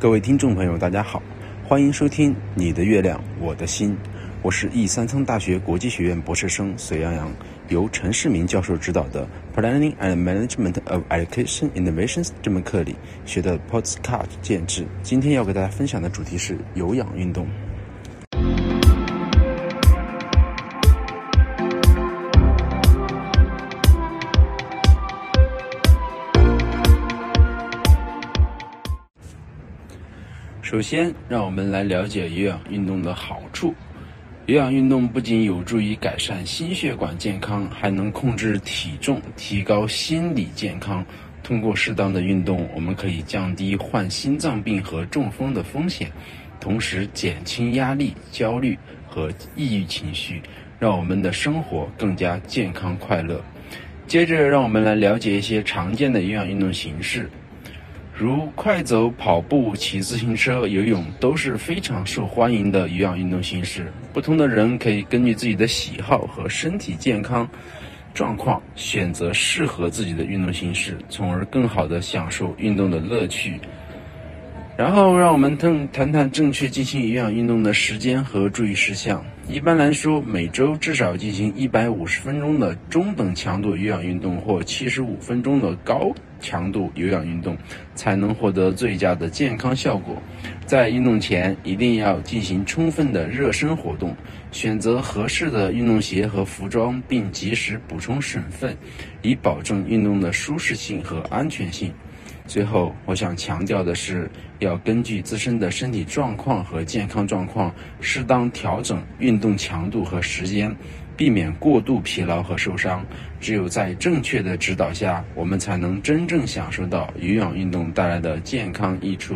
各位听众朋友，大家好，欢迎收听《你的月亮我的心》，我是 E 三仓大学国际学院博士生隋洋洋，由陈世明教授指导的 Planning and Management of Education Innovations 这门课里学的 Postcard 建制。今天要给大家分享的主题是有氧运动。首先，让我们来了解有氧运动的好处。有氧运动不仅有助于改善心血管健康，还能控制体重，提高心理健康。通过适当的运动，我们可以降低患心脏病和中风的风险，同时减轻压力、焦虑和抑郁情绪，让我们的生活更加健康快乐。接着，让我们来了解一些常见的有氧运动形式。如快走、跑步、骑自行车、游泳都是非常受欢迎的有氧运动形式。不同的人可以根据自己的喜好和身体健康状况，选择适合自己的运动形式，从而更好地享受运动的乐趣。然后，让我们谈谈谈正确进行有氧运动的时间和注意事项。一般来说，每周至少进行一百五十分钟的中等强度有氧运动，或七十五分钟的高强度有氧运动，才能获得最佳的健康效果。在运动前，一定要进行充分的热身活动，选择合适的运动鞋和服装，并及时补充水分，以保证运动的舒适性和安全性。最后，我想强调的是，要根据自身的身体状况和健康状况，适当调整运动强度和时间，避免过度疲劳和受伤。只有在正确的指导下，我们才能真正享受到有氧运动带来的健康益处。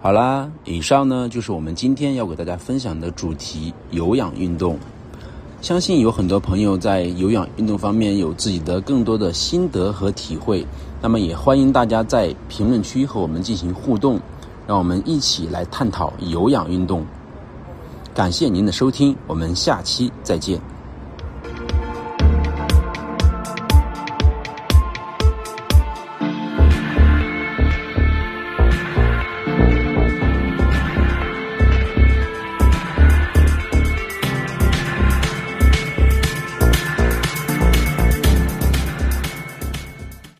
好啦，以上呢就是我们今天要给大家分享的主题——有氧运动。相信有很多朋友在有氧运动方面有自己的更多的心得和体会，那么也欢迎大家在评论区和我们进行互动，让我们一起来探讨有氧运动。感谢您的收听，我们下期再见。